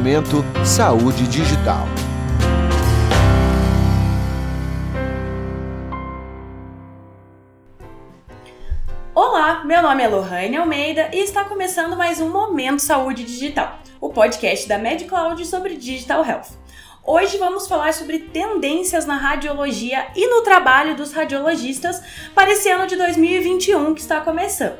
Momento Saúde Digital. Olá, meu nome é Lohane Almeida e está começando mais um Momento Saúde Digital, o podcast da MedCloud sobre Digital Health. Hoje vamos falar sobre tendências na radiologia e no trabalho dos radiologistas para esse ano de 2021 que está começando.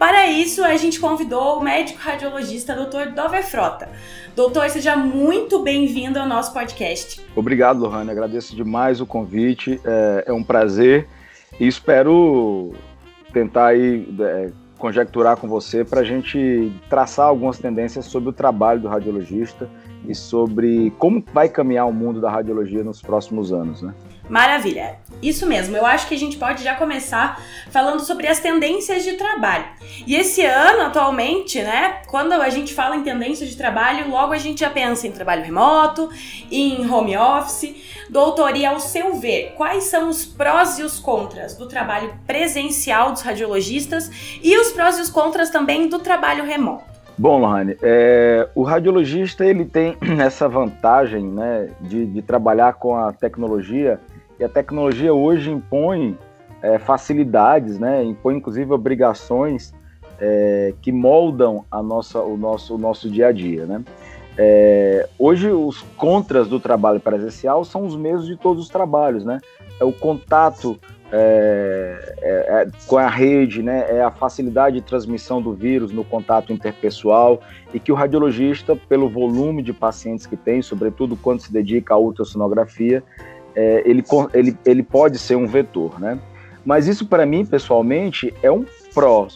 Para isso, a gente convidou o médico radiologista Dr. Dover Frota. Doutor, seja muito bem-vindo ao nosso podcast. Obrigado, Lohane. Agradeço demais o convite. É, é um prazer e espero tentar aí, é, conjecturar com você para a gente traçar algumas tendências sobre o trabalho do radiologista e sobre como vai caminhar o mundo da radiologia nos próximos anos, né? Maravilha. Isso mesmo. Eu acho que a gente pode já começar falando sobre as tendências de trabalho. E esse ano, atualmente, né, quando a gente fala em tendências de trabalho, logo a gente já pensa em trabalho remoto, em home office. Doutor, e ao seu ver, quais são os prós e os contras do trabalho presencial dos radiologistas e os prós e os contras também do trabalho remoto? Bom, Lohane, é, o radiologista ele tem essa vantagem né, de, de trabalhar com a tecnologia e a tecnologia hoje impõe é, facilidades, né? impõe inclusive obrigações é, que moldam a nossa, o, nosso, o nosso dia a dia. Né? É, hoje, os contras do trabalho presencial são os mesmos de todos os trabalhos. Né? É o contato é, é, é, com a rede, né, é a facilidade de transmissão do vírus no contato interpessoal e que o radiologista, pelo volume de pacientes que tem, sobretudo quando se dedica à ultrassonografia, é, ele, ele, ele pode ser um vetor, né? Mas isso para mim, pessoalmente, é um pró.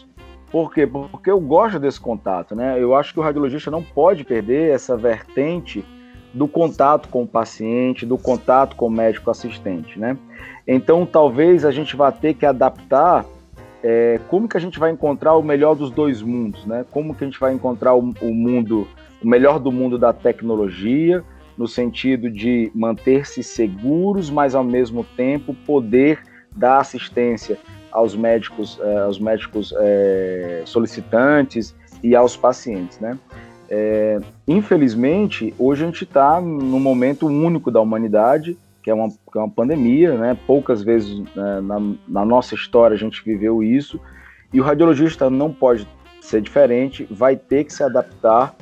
Por quê? Porque eu gosto desse contato, né? Eu acho que o radiologista não pode perder essa vertente do contato com o paciente, do contato com o médico assistente, né? Então, talvez a gente vá ter que adaptar é, como que a gente vai encontrar o melhor dos dois mundos, né? Como que a gente vai encontrar o, o mundo, o melhor do mundo da tecnologia, no sentido de manter-se seguros, mas ao mesmo tempo poder dar assistência aos médicos, eh, aos médicos é, solicitantes e aos pacientes, né? É, infelizmente, hoje a gente está num momento único da humanidade, que é uma, que é uma pandemia, né? Poucas vezes né, na, na nossa história a gente viveu isso, e o radiologista não pode ser diferente, vai ter que se adaptar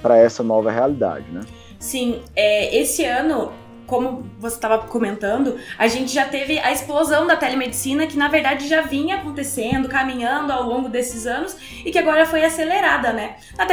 para essa nova realidade, né? Sim, é, esse ano como você estava comentando, a gente já teve a explosão da telemedicina que na verdade já vinha acontecendo, caminhando ao longo desses anos e que agora foi acelerada, né? Na,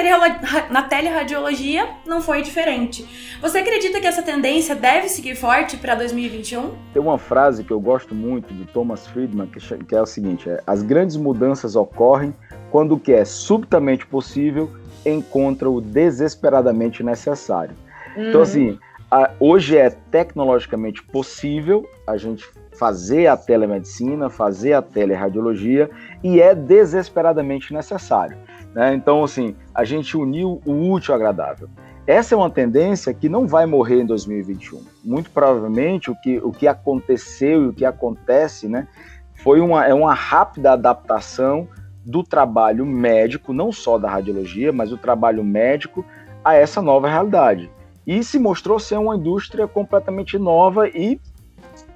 na teleradiologia não foi diferente. Você acredita que essa tendência deve seguir forte para 2021? Tem uma frase que eu gosto muito do Thomas Friedman que é o seguinte: é, as grandes mudanças ocorrem quando o que é subitamente possível encontra o desesperadamente necessário. Então, uhum. Então, assim, a, hoje é tecnologicamente possível a gente fazer a telemedicina, fazer a teleradiologia e é desesperadamente necessário. Né? Então, assim, a gente uniu o útil ao agradável. Essa é uma tendência que não vai morrer em 2021. Muito provavelmente o que, o que aconteceu e o que acontece né, foi uma, é uma rápida adaptação do trabalho médico, não só da radiologia, mas o trabalho médico a essa nova realidade e se mostrou ser uma indústria completamente nova e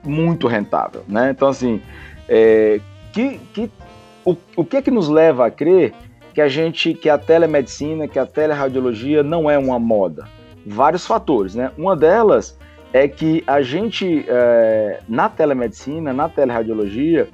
muito rentável, né? Então assim, é, que, que, o, o que é que nos leva a crer que a gente, que a telemedicina, que a teleradiologia não é uma moda? Vários fatores, né? Uma delas é que a gente é, na telemedicina, na teleradiologia,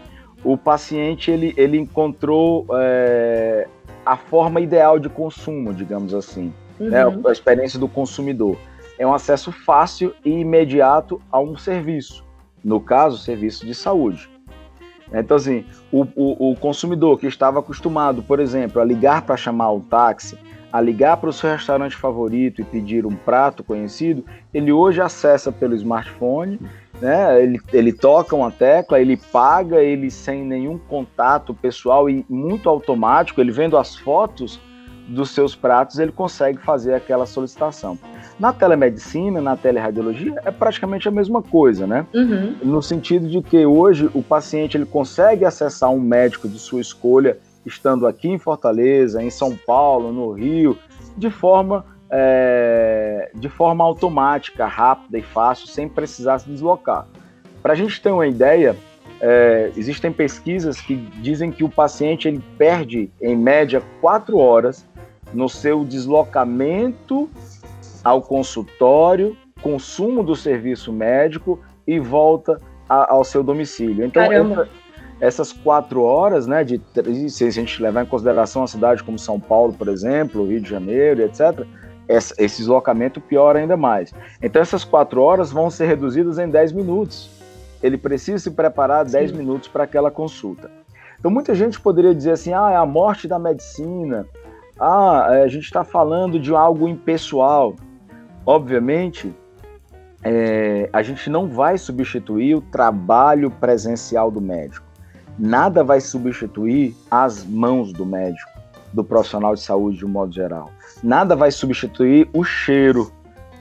o paciente ele, ele encontrou é, a forma ideal de consumo, digamos assim? Uhum. né? a experiência do consumidor é um acesso fácil e imediato a um serviço, no caso, serviço de saúde. Então, assim, o, o, o consumidor que estava acostumado, por exemplo, a ligar para chamar o táxi, a ligar para o seu restaurante favorito e pedir um prato conhecido, ele hoje acessa pelo smartphone, né? ele, ele toca uma tecla, ele paga, ele sem nenhum contato pessoal e muito automático, ele vendo as fotos dos seus pratos, ele consegue fazer aquela solicitação. Na telemedicina, na teleradiologia, é praticamente a mesma coisa, né? Uhum. No sentido de que hoje o paciente ele consegue acessar um médico de sua escolha estando aqui em Fortaleza, em São Paulo, no Rio, de forma é, de forma automática, rápida e fácil, sem precisar se deslocar. Para a gente ter uma ideia, é, existem pesquisas que dizem que o paciente ele perde, em média, quatro horas no seu deslocamento ao consultório, consumo do serviço médico e volta a, ao seu domicílio. Então, essa, essas quatro horas, né, de, se a gente levar em consideração a cidade como São Paulo, por exemplo, Rio de Janeiro, etc., esse deslocamento piora ainda mais. Então, essas quatro horas vão ser reduzidas em 10 minutos. Ele precisa se preparar 10 minutos para aquela consulta. Então, muita gente poderia dizer assim: ah, é a morte da medicina, ah, é, a gente está falando de algo impessoal. Obviamente, é, a gente não vai substituir o trabalho presencial do médico. Nada vai substituir as mãos do médico, do profissional de saúde de um modo geral. Nada vai substituir o cheiro,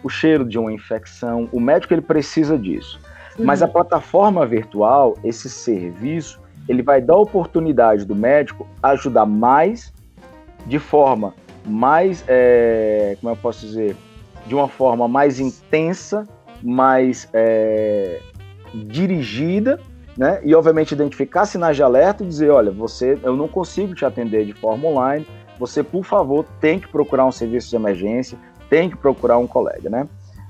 o cheiro de uma infecção. O médico ele precisa disso. Uhum. Mas a plataforma virtual, esse serviço, ele vai dar a oportunidade do médico ajudar mais de forma mais, é, como eu posso dizer, de uma forma mais intensa, mais é, dirigida, né? E obviamente identificar sinais de alerta e dizer, olha, você, eu não consigo te atender de forma online, você por favor tem que procurar um serviço de emergência, tem que procurar um colega, né?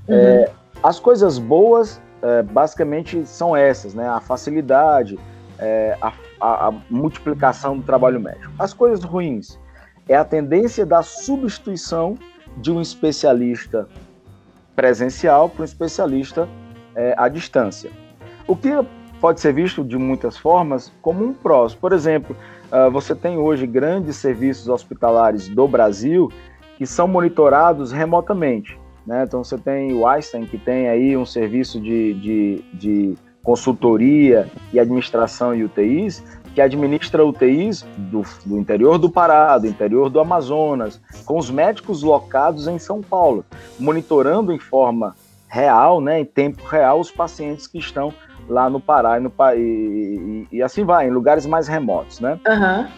Uhum. É, as coisas boas, é, basicamente são essas, né? A facilidade, é, a, a, a multiplicação do trabalho médico. As coisas ruins, é a tendência da substituição de um especialista presencial para um especialista é, à distância. O que pode ser visto de muitas formas como um prós. Por exemplo, uh, você tem hoje grandes serviços hospitalares do Brasil que são monitorados remotamente. Né? Então você tem o Einstein, que tem aí um serviço de, de, de consultoria e administração e UTIs, que administra UTIs do, do, interior do Pará, do interior do Amazonas, com os médicos locados em São Paulo, monitorando em forma real, né, em tempo real, os pacientes que estão lá no Pará e, no, e, e, e assim vai, em lugares mais remotos, né? Uhum.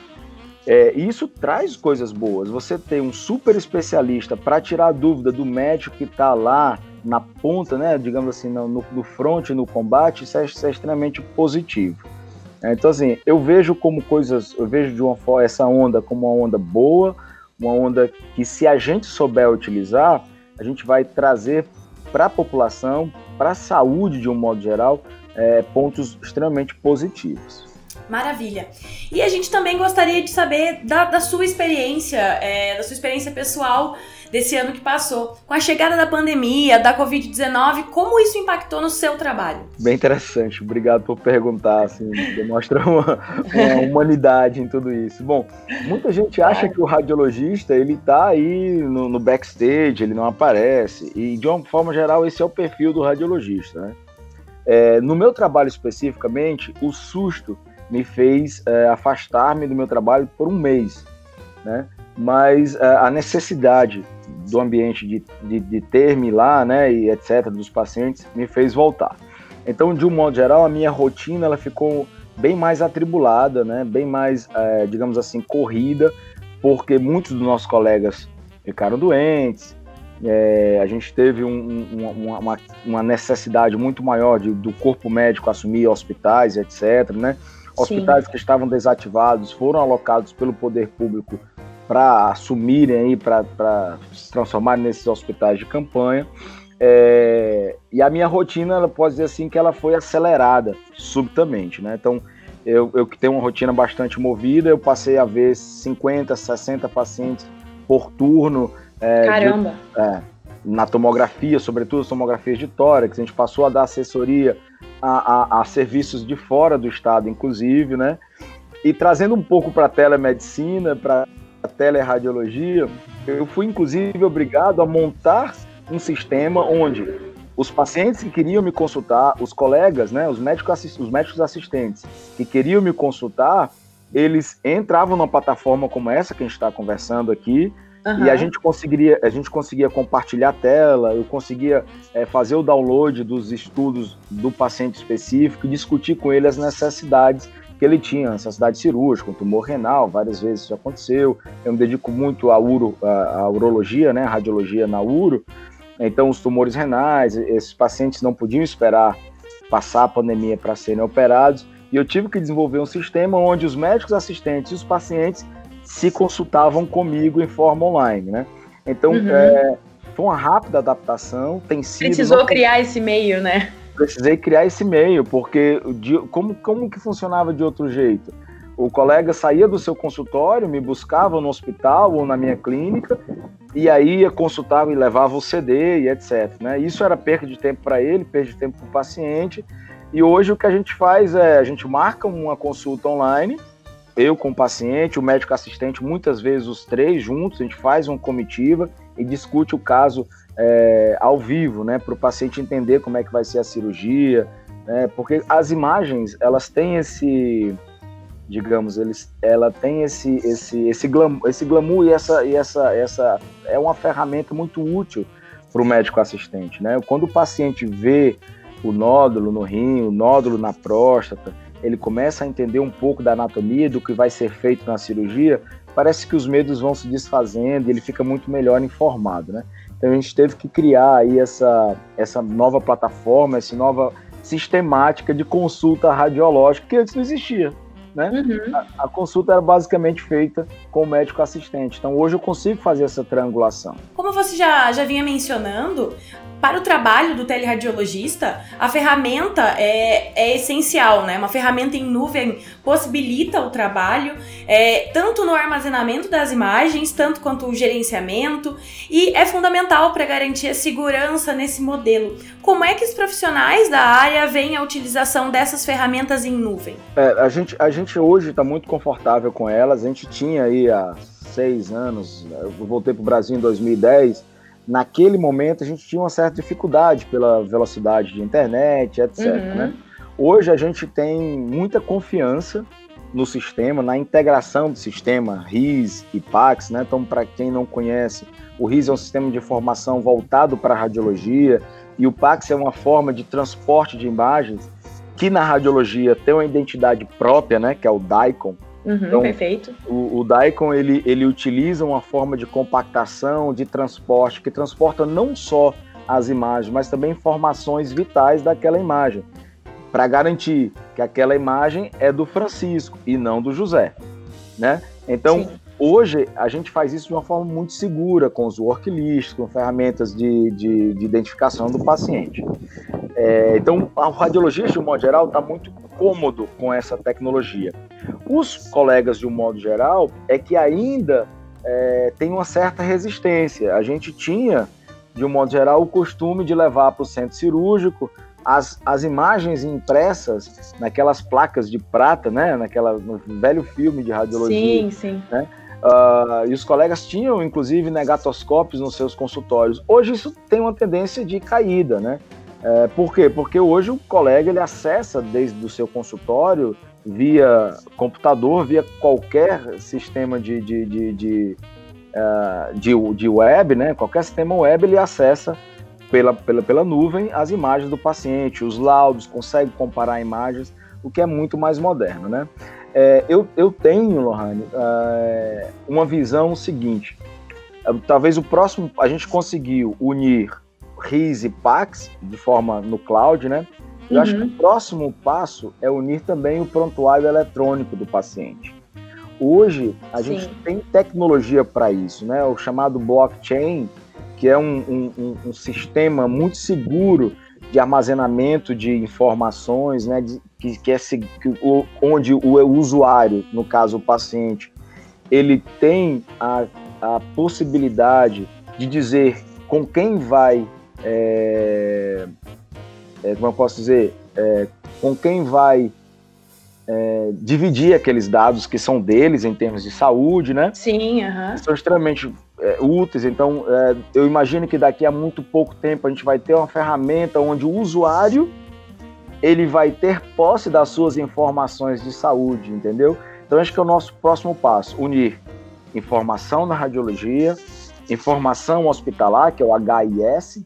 É, isso traz coisas boas. Você tem um super especialista para tirar a dúvida do médico que está lá na ponta, né, digamos assim, no, no front, no combate, isso é, isso é extremamente positivo. É, então, assim, eu vejo como coisas, eu vejo de uma forma essa onda como uma onda boa, uma onda que, se a gente souber utilizar, a gente vai trazer para a população, para a saúde de um modo geral, é, pontos extremamente positivos. Maravilha. E a gente também gostaria de saber da, da sua experiência, é, da sua experiência pessoal desse ano que passou. Com a chegada da pandemia, da Covid-19, como isso impactou no seu trabalho? Bem interessante, obrigado por perguntar, assim, demonstra uma, uma humanidade em tudo isso. Bom, muita gente acha que o radiologista, ele tá aí no, no backstage, ele não aparece, e de uma forma geral esse é o perfil do radiologista, né? É, no meu trabalho especificamente, o susto me fez é, afastar-me do meu trabalho por um mês, né? Mas é, a necessidade do ambiente de, de, de ter-me lá, né, e etc, dos pacientes, me fez voltar. Então, de um modo geral, a minha rotina ela ficou bem mais atribulada, né, bem mais, é, digamos assim, corrida, porque muitos dos nossos colegas ficaram doentes, é, a gente teve um, um, uma, uma, necessidade muito maior de, do corpo médico assumir hospitais, etc. Né? Hospitais Sim. que estavam desativados foram alocados pelo poder público para assumirem aí, para se transformarem nesses hospitais de campanha. É, e a minha rotina, ela pode dizer assim, que ela foi acelerada subitamente, né? Então, eu, eu que tenho uma rotina bastante movida, eu passei a ver 50, 60 pacientes por turno. É, Caramba! De, é, na tomografia, sobretudo as tomografias de tórax, a gente passou a dar assessoria a, a, a serviços de fora do estado, inclusive, né? E trazendo um pouco para a telemedicina, para teleradiologia, eu fui inclusive obrigado a montar um sistema onde os pacientes que queriam me consultar, os colegas, né, os médicos, os médicos assistentes que queriam me consultar, eles entravam numa plataforma como essa que a gente está conversando aqui, Uhum. E a gente conseguiria, a gente conseguia compartilhar a tela, eu conseguia é, fazer o download dos estudos do paciente específico e discutir com ele as necessidades que ele tinha necessidade cirúrgica, um tumor renal, várias vezes isso aconteceu. Eu me dedico muito à, uro, à, à urologia, né, radiologia na uro. Então, os tumores renais, esses pacientes não podiam esperar passar a pandemia para serem operados. E eu tive que desenvolver um sistema onde os médicos assistentes e os pacientes se consultavam comigo em forma online, né? Então, uhum. é, foi uma rápida adaptação, tem sido... Precisou criar esse meio, né? Precisei criar esse meio, porque de, como, como que funcionava de outro jeito? O colega saía do seu consultório, me buscava no hospital ou na minha clínica, e aí ia consultar e levava o CD e etc. Né? Isso era perda de tempo para ele, perda de tempo para o paciente, e hoje o que a gente faz é, a gente marca uma consulta online, eu com o paciente, o médico assistente, muitas vezes os três juntos, a gente faz uma comitiva e discute o caso é, ao vivo, né, para o paciente entender como é que vai ser a cirurgia, né, porque as imagens, elas têm esse, digamos, eles, ela tem esse, esse, esse, glamour, esse glamour e essa, e essa, essa é uma ferramenta muito útil para o médico assistente, né, quando o paciente vê o nódulo no rim, o nódulo na próstata, ele começa a entender um pouco da anatomia, do que vai ser feito na cirurgia, parece que os medos vão se desfazendo e ele fica muito melhor informado, né? Então a gente teve que criar aí essa, essa nova plataforma, essa nova sistemática de consulta radiológica que antes não existia. Né? Uhum. A, a, consulta era basicamente feita com o médico assistente. Então hoje eu consigo fazer essa triangulação. Como você já, já vinha mencionando, para o trabalho do teleradiologista, a ferramenta é, é essencial, né? Uma ferramenta em nuvem possibilita o trabalho, é, tanto no armazenamento das imagens, tanto quanto o gerenciamento, e é fundamental para garantir a segurança nesse modelo. Como é que os profissionais da área veem a utilização dessas ferramentas em nuvem? É, a, gente, a gente hoje está muito confortável com elas. A gente tinha aí há seis anos, eu voltei para o Brasil em 2010 naquele momento a gente tinha uma certa dificuldade pela velocidade de internet, etc. Uhum. Né? Hoje a gente tem muita confiança no sistema, na integração do sistema RIS e PAX, né? Então, para quem não conhece, o RIS é um sistema de informação voltado para a radiologia e o PAX é uma forma de transporte de imagens que na radiologia tem uma identidade própria, né? Que é o DICOM, Uhum, então, perfeito. O, o Daikon ele, ele utiliza uma forma de compactação, de transporte, que transporta não só as imagens, mas também informações vitais daquela imagem, para garantir que aquela imagem é do Francisco e não do José, né? Então, Sim. Hoje a gente faz isso de uma forma muito segura, com os worklists, com ferramentas de, de, de identificação do paciente. É, então, o radiologista, de um modo geral, está muito cômodo com essa tecnologia. Os colegas, de um modo geral, é que ainda é, tem uma certa resistência. A gente tinha, de um modo geral, o costume de levar para o centro cirúrgico as, as imagens impressas naquelas placas de prata, né? Naquela, no velho filme de radiologia. Sim, sim. Né? Uh, e os colegas tinham, inclusive, negatoscópios nos seus consultórios. Hoje isso tem uma tendência de caída, né? É, por quê? Porque hoje o colega ele acessa desde o seu consultório via computador, via qualquer sistema de, de, de, de, uh, de, de web, né? qualquer sistema web, ele acessa pela, pela, pela nuvem as imagens do paciente, os laudos, consegue comparar imagens, o que é muito mais moderno. Né? É, eu, eu tenho, Lohane, é, uma visão seguinte. É, talvez o próximo, a gente conseguiu unir RIS e PAX de forma no cloud, né? Eu uhum. acho que o próximo passo é unir também o prontuário eletrônico do paciente. Hoje, a Sim. gente tem tecnologia para isso, né? O chamado blockchain, que é um, um, um, sistema muito seguro de armazenamento de informações, né? De, que, que é que, o, onde o, usuário, no caso o paciente, ele tem a, a possibilidade de dizer com quem vai é, é, como eu posso dizer, é, com quem vai é, dividir aqueles dados que são deles em termos de saúde, né? Sim, aham. São extremamente é, úteis. Então, é, eu imagino que daqui a muito pouco tempo a gente vai ter uma ferramenta onde o usuário ele vai ter posse das suas informações de saúde, entendeu? Então, acho que é o nosso próximo passo: unir informação na radiologia, informação hospitalar, que é o HIS,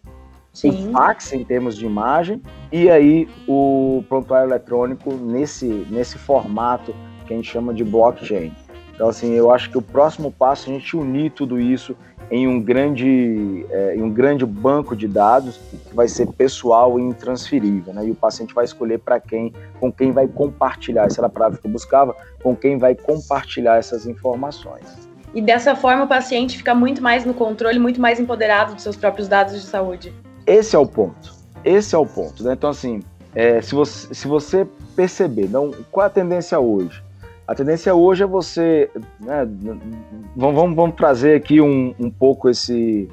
Sim. o fax em termos de imagem e aí o prontuário eletrônico nesse, nesse formato que a gente chama de blockchain. Então, assim, eu acho que o próximo passo é a gente unir tudo isso em um grande, é, em um grande banco de dados que vai ser pessoal e intransferível, né? E o paciente vai escolher para quem, com quem vai compartilhar, essa era a palavra que eu buscava, com quem vai compartilhar essas informações. E dessa forma o paciente fica muito mais no controle, muito mais empoderado dos seus próprios dados de saúde. Esse é o ponto. Esse é o ponto, né? Então, assim, é, se, você, se você perceber, não, qual é a tendência hoje? A tendência hoje é você. Né, vamos, vamos, vamos, trazer aqui um, um pouco esse,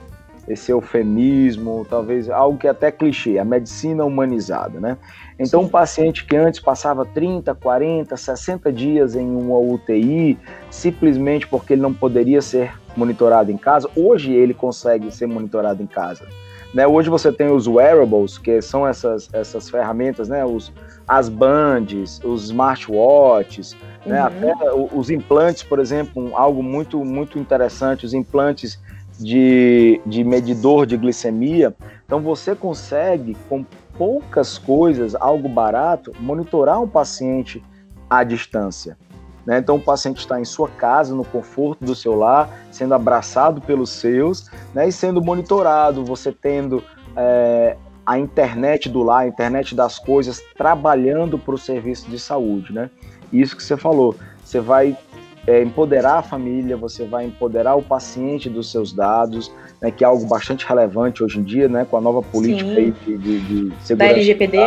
esse eufemismo, talvez algo que é até clichê, a medicina humanizada, né? Então, um paciente que antes passava 30, 40, 60 dias em uma UTI, simplesmente porque ele não poderia ser monitorado em casa, hoje ele consegue ser monitorado em casa. Né, hoje você tem os wearables, que são essas, essas ferramentas, né, os, as bands, os smartwatches, né, uhum. até os implantes, por exemplo, algo muito, muito interessante, os implantes de, de medidor de glicemia. Então você consegue, com poucas coisas, algo barato, monitorar um paciente à distância. Né? Então, o paciente está em sua casa, no conforto do seu lar, sendo abraçado pelos seus né? e sendo monitorado, você tendo é, a internet do lar, a internet das coisas, trabalhando para o serviço de saúde. Né? Isso que você falou, você vai é, empoderar a família, você vai empoderar o paciente dos seus dados, né, que é algo bastante relevante hoje em dia, né, com a nova política de, de, de, segurança. Da LGPD?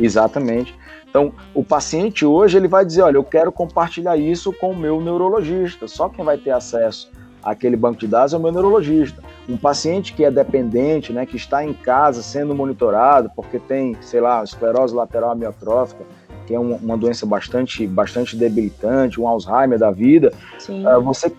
Exatamente. Então, o paciente hoje ele vai dizer, olha, eu quero compartilhar isso com o meu neurologista. Só quem vai ter acesso àquele banco de dados é o meu neurologista. Um paciente que é dependente, né, que está em casa sendo monitorado porque tem, sei lá, esclerose lateral amiotrófica, que é uma, uma doença bastante, bastante debilitante, um Alzheimer da vida, uh, você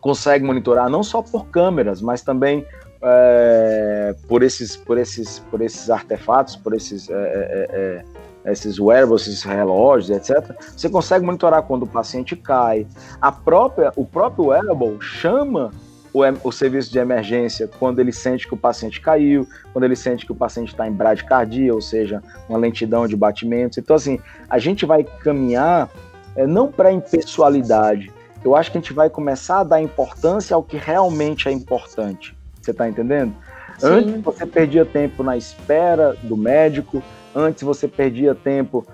consegue monitorar não só por câmeras, mas também é, por, esses, por, esses, por esses artefatos, por esses é, é, esses wearables, esses relógios, etc., você consegue monitorar quando o paciente cai. A própria, o próprio wearable chama o, o, serviço de emergência quando ele sente que o paciente caiu, quando ele sente que o paciente está em bradicardia, ou seja, uma lentidão de batimentos. Então, assim, a gente vai caminhar é, não para a impessoalidade. Eu acho que a gente vai começar a dar importância ao que realmente é importante. Você está entendendo? Sim. Antes você perdia tempo na espera do médico, Antes você perdia tempo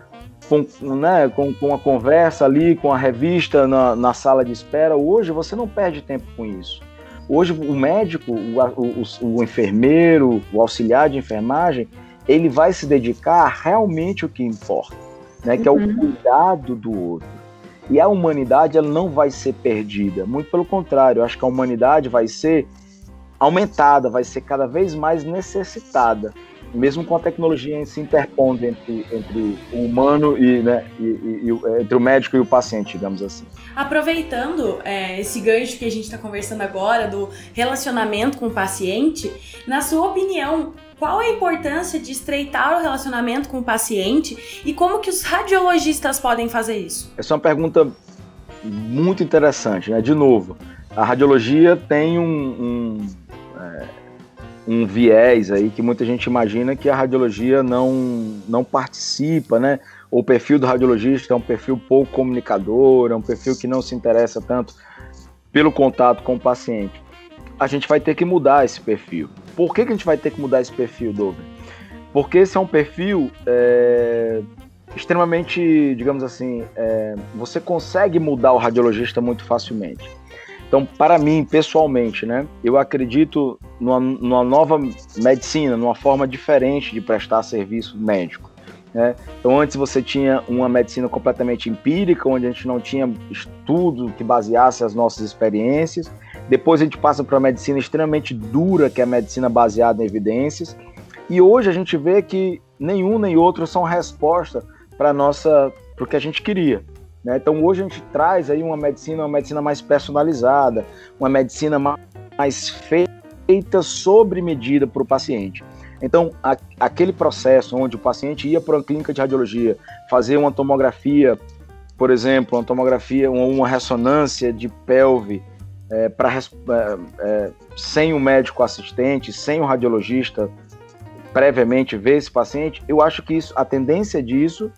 com, né, com, com a conversa ali, com a revista na, na sala de espera. Hoje você não perde tempo com isso. Hoje o médico, o, o, o enfermeiro, o auxiliar de enfermagem, ele vai se dedicar realmente o que importa, né, que é o uhum. cuidado do outro. E a humanidade ela não vai ser perdida, muito pelo contrário, eu acho que a humanidade vai ser aumentada, vai ser cada vez mais necessitada mesmo com a tecnologia se interpondo entre, entre o humano e, né, e, e, e, entre o médico e o paciente, digamos assim. Aproveitando é, esse gancho que a gente está conversando agora do relacionamento com o paciente, na sua opinião, qual a importância de estreitar o relacionamento com o paciente e como que os radiologistas podem fazer isso? Essa é uma pergunta muito interessante, né? De novo, a radiologia tem um, um é, um viés aí que muita gente imagina que a radiologia não, não participa, né? O perfil do radiologista é um perfil pouco comunicador, é um perfil que não se interessa tanto pelo contato com o paciente. A gente vai ter que mudar esse perfil. Por que, que a gente vai ter que mudar esse perfil, Douglas? Porque esse é um perfil é, extremamente, digamos assim, é, você consegue mudar o radiologista muito facilmente. Então, para mim, pessoalmente, né, eu acredito numa, numa nova medicina, numa forma diferente de prestar serviço médico. Né? Então, antes você tinha uma medicina completamente empírica, onde a gente não tinha estudo que baseasse as nossas experiências. Depois a gente passa para uma medicina extremamente dura, que é a medicina baseada em evidências. E hoje a gente vê que nenhum nem outro são resposta para nossa, para o que a gente queria. Né? Então hoje a gente traz aí uma medicina, uma medicina mais personalizada, uma medicina mais feita sobre medida para o paciente. Então, a, aquele processo onde o paciente ia para uma clínica de radiologia fazer uma tomografia, por exemplo, uma tomografia, uma, ressonância de pelve, é, pra, é, é, sem o médico assistente, sem o radiologista previamente ver esse paciente, eu acho que isso, a tendência disso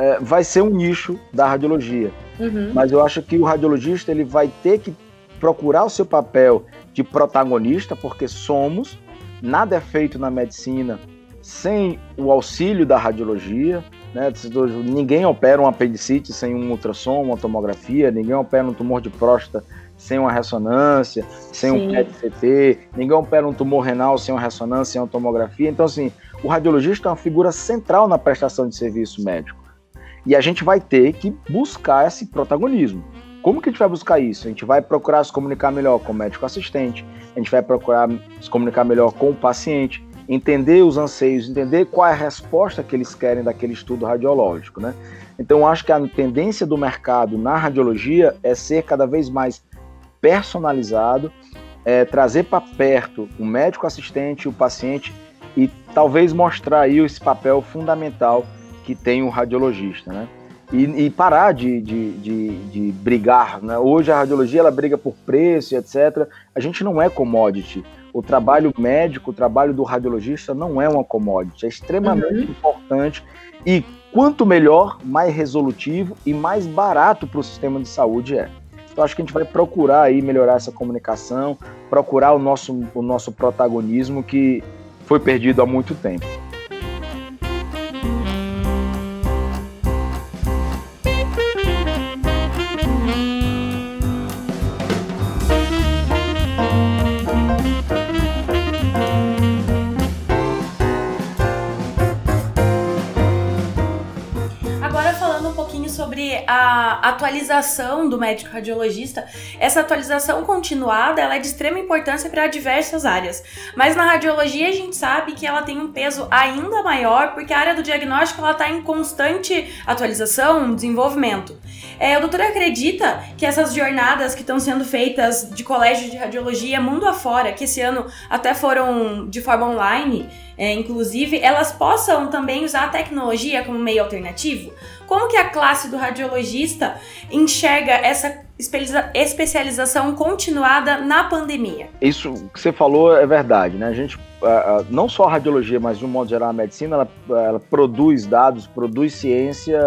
é, vai ser um nicho da radiologia. Uhum. Mas eu acho que o radiologista ele vai ter que procurar o seu papel de protagonista, porque somos, nada é feito na medicina sem o auxílio da radiologia. Né? Ninguém opera um apendicite sem um ultrassom, uma tomografia, ninguém opera um tumor de próstata sem uma ressonância, sem Sim. um PET-CT, ninguém opera um tumor renal sem uma ressonância, sem uma tomografia. Então, assim, o radiologista é uma figura central na prestação de serviço médico. E a gente vai ter que buscar esse protagonismo. Como que a gente vai buscar isso? A gente vai procurar se comunicar melhor com o médico assistente, a gente vai procurar se comunicar melhor com o paciente, entender os anseios, entender qual é a resposta que eles querem daquele estudo radiológico, né? Então, acho que a tendência do mercado na radiologia é ser cada vez mais personalizado, é, trazer para perto o médico assistente, o paciente e talvez mostrar aí esse papel fundamental que tem o radiologista, né? E, e parar de, de, de, de, brigar, né? Hoje a radiologia ela briga por preço, etc. A gente não é commodity. O trabalho médico, o trabalho do radiologista não é uma commodity. É extremamente uhum. importante e quanto melhor, mais resolutivo e mais barato para o sistema de saúde é. Então acho que a gente vai procurar aí melhorar essa comunicação, procurar o nosso, o nosso protagonismo que foi perdido há muito tempo. Atualização do médico radiologista, essa atualização continuada ela é de extrema importância para diversas áreas. Mas na radiologia a gente sabe que ela tem um peso ainda maior porque a área do diagnóstico ela está em constante atualização, desenvolvimento. É, o doutor acredita que essas jornadas que estão sendo feitas de colégio de radiologia mundo afora, que esse ano até foram de forma online, é, inclusive, elas possam também usar a tecnologia como meio alternativo? Como que a classe do radiologista enxerga essa especialização continuada na pandemia? Isso que você falou é verdade, né? A gente, não só a radiologia, mas de um modo geral a medicina, ela, ela produz dados, produz ciência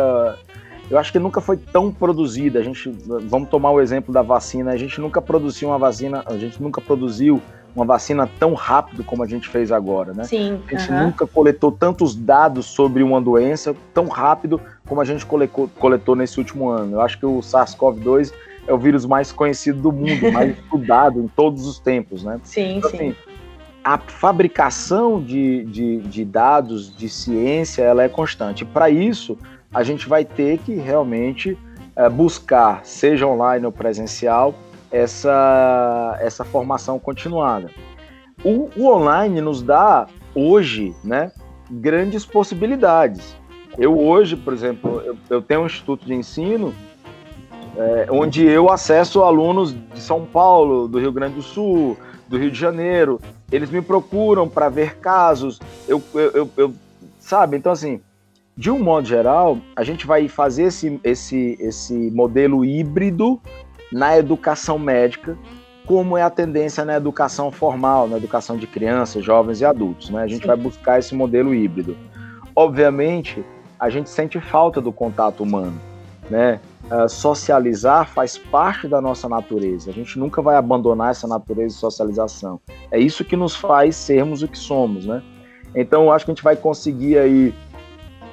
eu acho que nunca foi tão produzida. A gente, vamos tomar o exemplo da vacina. A gente nunca produziu uma vacina, a gente nunca produziu uma vacina tão rápido como a gente fez agora, né? Sim. A gente nunca coletou tantos dados sobre uma doença tão rápido como a gente coletou, coletou nesse último ano. Eu acho que o SARS-CoV-2 é o vírus mais conhecido do mundo, mais estudado em todos os tempos, né? Sim, então, sim. Assim, a fabricação de, de, de, dados, de ciência, ela é constante. Para isso, a gente vai ter que realmente é, buscar, seja online ou presencial, essa, essa formação continuada. O, o online nos dá, hoje, né, grandes possibilidades. Eu hoje, por exemplo, eu, eu tenho um instituto de ensino é, onde eu acesso alunos de São Paulo, do Rio Grande do Sul, do Rio de Janeiro. Eles me procuram para ver casos. Eu, eu, eu, eu, sabe? Então assim, de um modo geral, a gente vai fazer esse, esse, esse modelo híbrido na educação médica, como é a tendência na educação formal, na educação de crianças, jovens e adultos. Né? A gente Sim. vai buscar esse modelo híbrido. Obviamente, a gente sente falta do contato humano. Né? Uh, socializar faz parte da nossa natureza. A gente nunca vai abandonar essa natureza de socialização. É isso que nos faz sermos o que somos. Né? Então, acho que a gente vai conseguir aí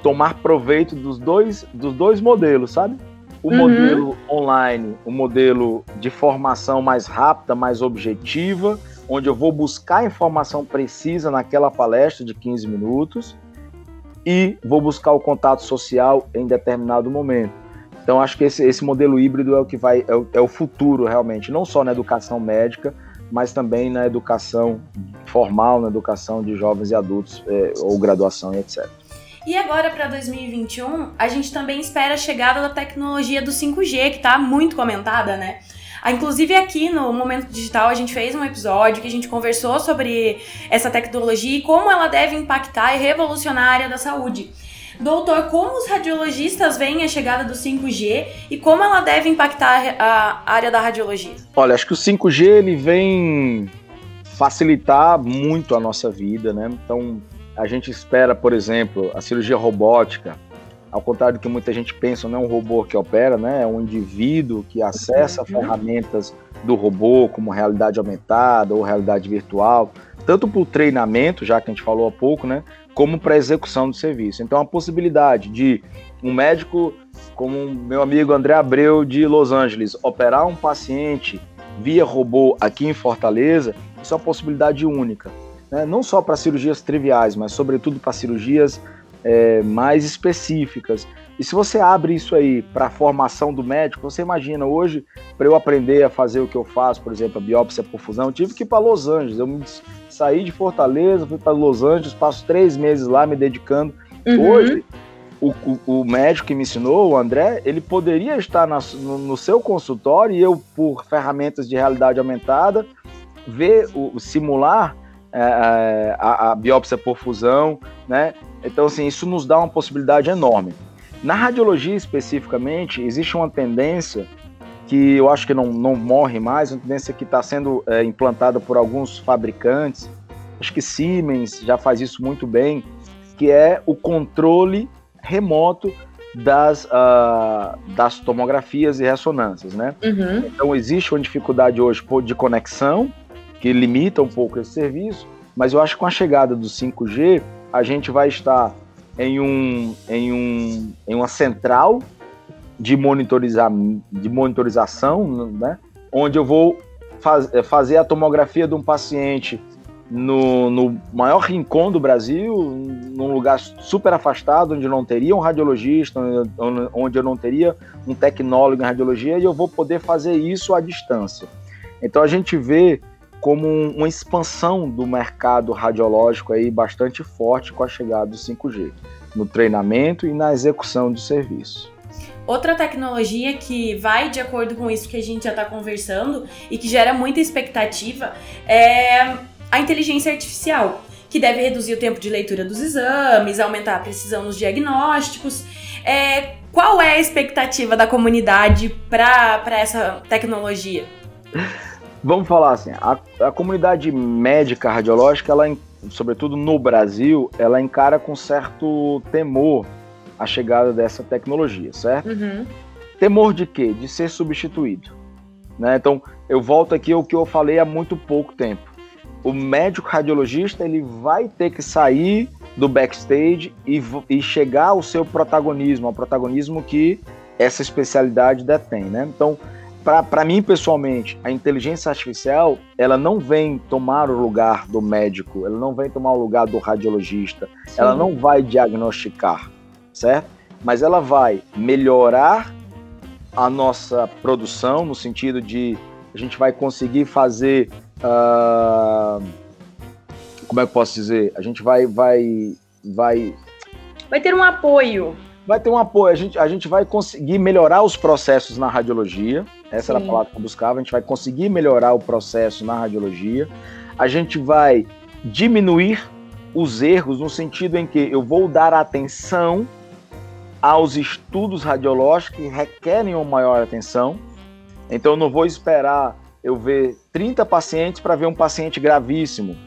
tomar proveito dos dois, dos dois modelos, sabe? O uhum. modelo online, o modelo de formação mais rápida, mais objetiva, onde eu vou buscar informação precisa naquela palestra de 15 minutos e vou buscar o contato social em determinado momento. Então, acho que esse, esse modelo híbrido é o que vai, é o, é o futuro realmente, não só na educação médica, mas também na educação formal, na educação de jovens e adultos, é, ou graduação e etc. E agora para 2021, a gente também espera a chegada da tecnologia do 5G, que está muito comentada, né? Ah, inclusive aqui no Momento Digital a gente fez um episódio que a gente conversou sobre essa tecnologia e como ela deve impactar e revolucionar a área da saúde. Doutor, como os radiologistas veem a chegada do 5G e como ela deve impactar a área da radiologia? Olha, acho que o 5G ele vem facilitar muito a nossa vida, né? Então, A gente espera, por exemplo, a cirurgia robótica, ao contrário do que muita gente pensa, não é um robô que opera, né? É um indivíduo que acessa uhum. ferramentas do robô, como realidade aumentada ou realidade virtual, tanto para o treinamento, já que a gente falou há pouco, né? Como para a execução do serviço. Então, a possibilidade de um médico, como meu amigo André Abreu de Los Angeles, operar um paciente via robô aqui em Fortaleza, isso é uma possibilidade única. Né? Não só para cirurgias triviais, mas sobretudo para cirurgias é, mais específicas. E se você abre isso aí para a formação do médico, você imagina hoje, para eu aprender a fazer o que eu faço, por exemplo, a biópsia por fusão, eu tive que ir para Los Angeles. Eu saí de Fortaleza, fui para Los Angeles, passo três meses lá me dedicando. Uhum. Hoje, o, o, o, médico que me ensinou, o André, ele poderia estar na, no, no, seu consultório e eu, por ferramentas de realidade aumentada, ver, o, simular é, é, a, a, biópsia por fusão, né? Então, assim, isso nos dá uma possibilidade enorme. Na radiologia, especificamente, existe uma tendência que eu acho que não, não morre mais, uma tendência que está sendo é, implantada por alguns fabricantes, acho que Siemens já faz isso muito bem, que é o controle remoto das, uh, das tomografias e ressonâncias, né? Uhum. Então existe uma dificuldade hoje de conexão que limita um pouco esse serviço, mas eu acho que com a chegada do 5G a gente vai estar em, um, em, um, em uma central de, monitorizar, de monitorização, né? Onde eu vou faz, fazer a tomografia de um paciente no, no, maior rincão do Brasil, num lugar super afastado, onde não teria um radiologista, onde eu não teria um tecnólogo em radiologia, e eu vou poder fazer isso à distância. Então a gente vê como uma expansão do mercado radiológico aí bastante forte com a chegada do 5G, no treinamento e na execução do serviço. Outra tecnologia que vai de acordo com isso que a gente já está conversando e que gera muita expectativa é a inteligência artificial, que deve reduzir o tempo de leitura dos exames, aumentar a precisão nos diagnósticos. É, qual é a expectativa da comunidade para essa tecnologia? Vamos falar assim, a, a comunidade médica radiológica, ela, sobretudo no Brasil, ela encara com certo temor a chegada dessa tecnologia, certo? Uhum. Temor de quê? De ser substituído. Né? Então, eu volto aqui ao que eu falei há muito pouco tempo o médico radiologista ele vai ter que sair do backstage e, e chegar ao seu protagonismo, ao protagonismo que essa especialidade detém, né? Então, para mim pessoalmente, a inteligência artificial ela não vem tomar o lugar do médico, ela não vem tomar o lugar do radiologista, Sim. ela não vai diagnosticar, certo? Mas ela vai melhorar a nossa produção no sentido de a gente vai conseguir fazer Uh, como é que eu posso dizer? A gente vai, vai, vai. Vai ter um apoio. Vai ter um apoio. A gente, a gente vai conseguir melhorar os processos na radiologia. Essa Sim. era a palavra que eu buscava. A gente vai conseguir melhorar o processo na radiologia. A gente vai diminuir os erros no sentido em que eu vou dar atenção aos estudos radiológicos que requerem uma maior atenção. Então eu não vou esperar eu ver 30 pacientes para ver um paciente gravíssimo.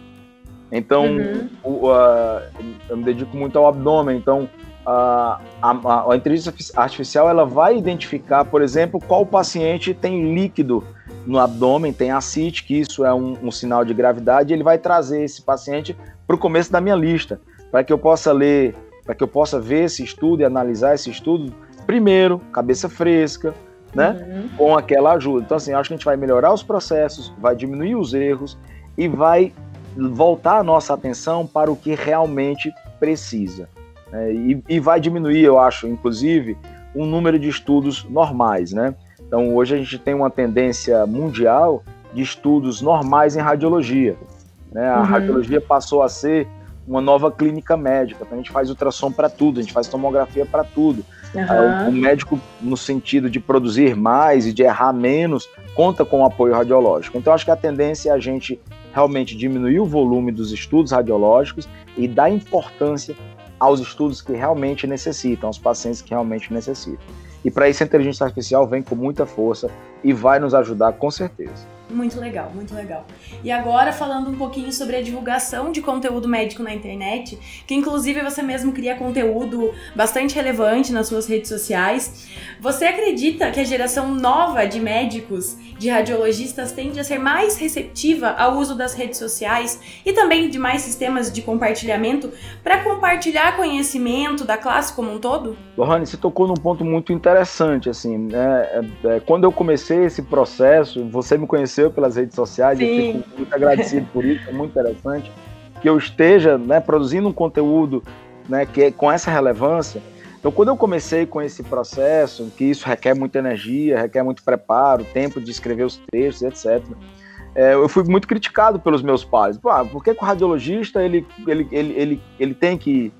Então, uhum. o, uh, eu me dedico muito ao abdômen. Então, a, a, a, inteligência artificial ela vai identificar, por exemplo, qual paciente tem líquido no abdômen, tem ascite, que isso é um, um sinal de gravidade, e ele vai trazer esse paciente para o começo da minha lista, para que eu possa ler, para que eu possa ver esse estudo e analisar esse estudo primeiro, cabeça fresca, né? Uhum. Com aquela ajuda. Então, assim, acho que a gente vai melhorar os processos, vai diminuir os erros e vai voltar a nossa atenção para o que realmente precisa. Né? E, e, vai diminuir, eu acho, inclusive, o número de estudos normais, né? Então, hoje a gente tem uma tendência mundial de estudos normais em radiologia. Né? A uhum. radiologia passou a ser uma nova clínica médica. Então, a gente faz ultrassom para tudo, a gente faz tomografia para tudo. Uhum. O, médico, no sentido de produzir mais e de errar menos, conta com o apoio radiológico. Então, acho que a tendência é a gente realmente diminuir o volume dos estudos radiológicos e dar importância aos estudos que realmente necessitam, aos pacientes que realmente necessitam. E para isso a inteligência artificial vem com muita força e vai nos ajudar com certeza. Muito legal, muito legal. E agora falando um pouquinho sobre a divulgação de conteúdo médico na internet, que inclusive você mesmo cria conteúdo bastante relevante nas suas redes sociais. Você acredita que a geração nova de médicos, de radiologistas tende a ser mais receptiva ao uso das redes sociais e também de mais sistemas de compartilhamento para compartilhar conhecimento da classe como um todo? Lohane, você tocou num ponto muito interessante, assim, né? É, é, quando eu comecei esse processo, você me conheceu pelas redes sociais, Sim. eu fico muito agradecido por isso, é muito interessante que eu esteja né, produzindo um conteúdo né, que é, com essa relevância. Então, quando eu comecei com esse processo, que isso requer muita energia, requer muito preparo, tempo de escrever os textos, etc., é, eu fui muito criticado pelos meus pais. Ah, por que, que o radiologista ele, ele, ele, ele, ele tem que,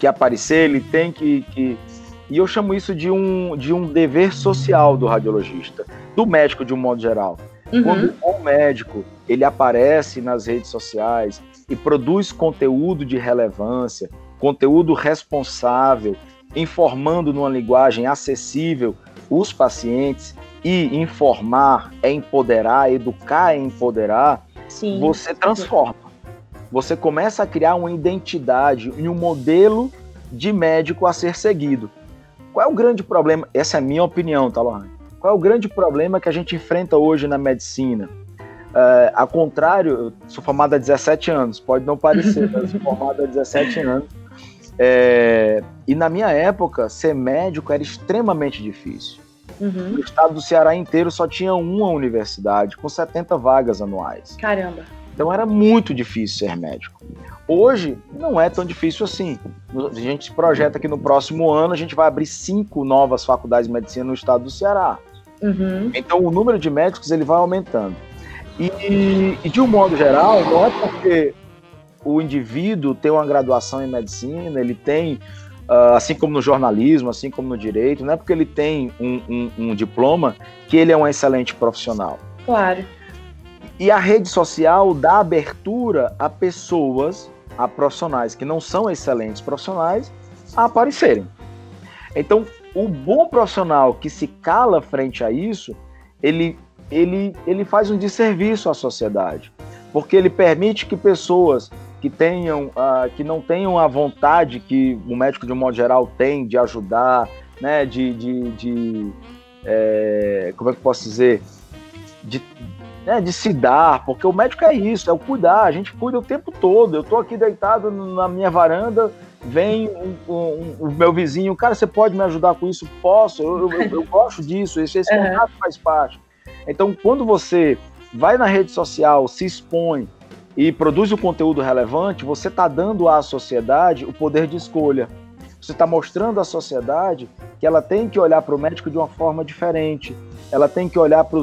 que aparecer, ele tem que, que e eu chamo isso de um, de um dever social do radiologista, do médico de um modo geral. Uhum. Quando o médico ele aparece nas redes sociais e produz conteúdo de relevância, conteúdo responsável, informando numa linguagem acessível os pacientes e informar é empoderar, educar é empoderar, Sim. você transforma. Você começa a criar uma identidade e um modelo de médico a ser seguido. Qual é o grande problema? Essa é a minha opinião, tá, Lohane? Qual é o grande problema que a gente enfrenta hoje na medicina? Uh, ao contrário, eu sou formado há 17 anos, pode não parecer, mas sou formado há 17 anos. É, e na minha época, ser médico era extremamente difícil. Uhum. No estado do Ceará inteiro só tinha uma universidade, com 70 vagas anuais. Caramba. Então era muito difícil ser médico. Hoje não é tão difícil assim. A gente projeta que no próximo ano a gente vai abrir cinco novas faculdades de medicina no estado do Ceará. Uhum. Então o número de médicos ele vai aumentando. E, e, de um modo geral, não é porque o indivíduo tem uma graduação em medicina, ele tem, uh, assim como no jornalismo, assim como no direito, não é porque ele tem um, um, um diploma que ele é um excelente profissional. Claro. E a rede social dá abertura a pessoas, a profissionais que não são excelentes profissionais, a aparecerem. Então, o bom profissional que se cala frente a isso, ele, ele, ele faz um desserviço à sociedade, porque ele permite que pessoas que tenham, uh, que não tenham a vontade que o médico de um modo geral tem de ajudar, né, de, de, de é, como é que posso dizer, de, né, de se dar, porque o médico é isso, é o cuidar, a gente cuida o tempo todo. Eu estou aqui deitado na minha varanda, vem o um, um, um, meu vizinho, cara, você pode me ajudar com isso? Posso, eu, eu, eu gosto disso, esse, esse uhum. contato faz parte. Então, quando você vai na rede social, se expõe e produz o conteúdo relevante, você está dando à sociedade o poder de escolha. Você está mostrando à sociedade que ela tem que olhar para o médico de uma forma diferente, ela tem que olhar para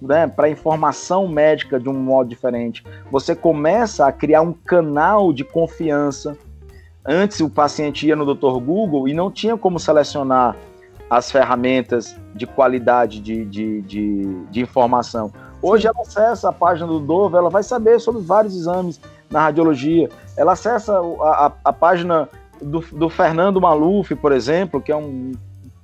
né, a informação médica de um modo diferente. Você começa a criar um canal de confiança Antes o paciente ia no Dr. Google e não tinha como selecionar as ferramentas de qualidade de, de, de, de informação. Hoje ela acessa a página do Dove, ela vai saber sobre vários exames na radiologia. Ela acessa a, a, a página do, do, Fernando Maluf, por exemplo, que é um,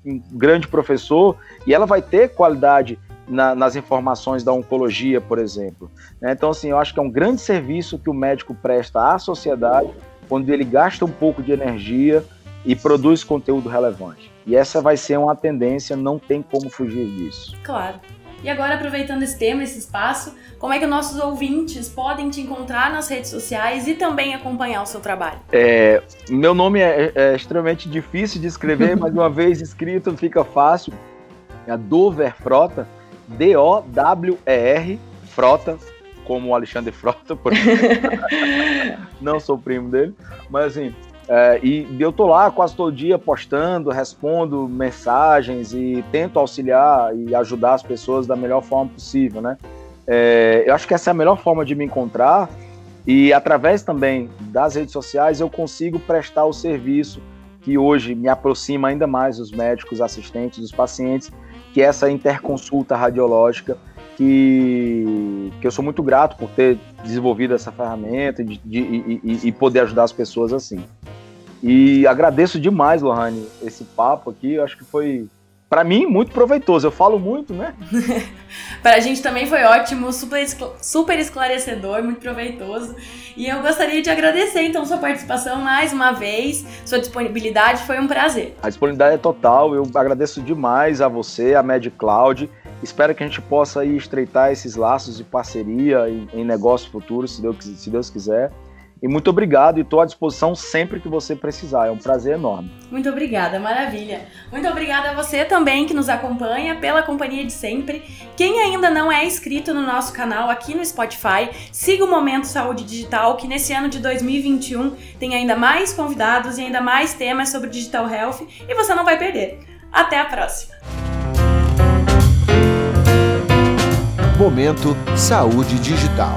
um grande professor, e ela vai ter qualidade na, nas informações da oncologia, por exemplo. Então, assim, eu acho que é um grande serviço que o médico presta à sociedade quando ele gasta um pouco de energia e produz conteúdo relevante. E essa vai ser uma tendência, não tem como fugir disso. Claro. E agora, aproveitando esse tema, esse espaço, como é que nossos ouvintes podem te encontrar nas redes sociais e também acompanhar o seu trabalho? É, meu nome é, é extremamente difícil de escrever, mas uma vez escrito fica fácil. É Dover Frota, D-O-W-E-R, Frota, como o Alexandre Frota, por não sou primo dele, mas assim, é, e eu tô lá quase todo dia postando, respondo mensagens e tento auxiliar e ajudar as pessoas da melhor forma possível, né? É, eu acho que essa é a melhor forma de me encontrar e através também das redes sociais eu consigo prestar o serviço que hoje me aproxima ainda mais dos médicos, assistentes, dos pacientes, que é essa interconsulta radiológica que, que eu sou muito grato por ter desenvolvido essa ferramenta de, de, e, e, poder ajudar as pessoas assim. E agradeço demais, Lohane, esse papo aqui. Eu acho que foi para mim, muito proveitoso. Eu falo muito, né? para a gente também foi ótimo, super, super esclarecedor, muito proveitoso. E eu gostaria de agradecer, então, sua participação mais uma vez, sua disponibilidade, foi um prazer. A disponibilidade é total, eu agradeço demais a você, a MedCloud. Espero que a gente possa aí estreitar esses laços de parceria em, em negócios futuros, se Deus, se Deus quiser. E muito obrigado e estou à disposição sempre que você precisar. É um prazer enorme. Muito obrigada, maravilha. Muito obrigada a você também que nos acompanha pela companhia de sempre. Quem ainda não é inscrito no nosso canal aqui no Spotify, siga o Momento Saúde Digital, que nesse ano de 2021 tem ainda mais convidados e ainda mais temas sobre Digital Health e você não vai perder. Até a próxima! Momento Saúde Digital.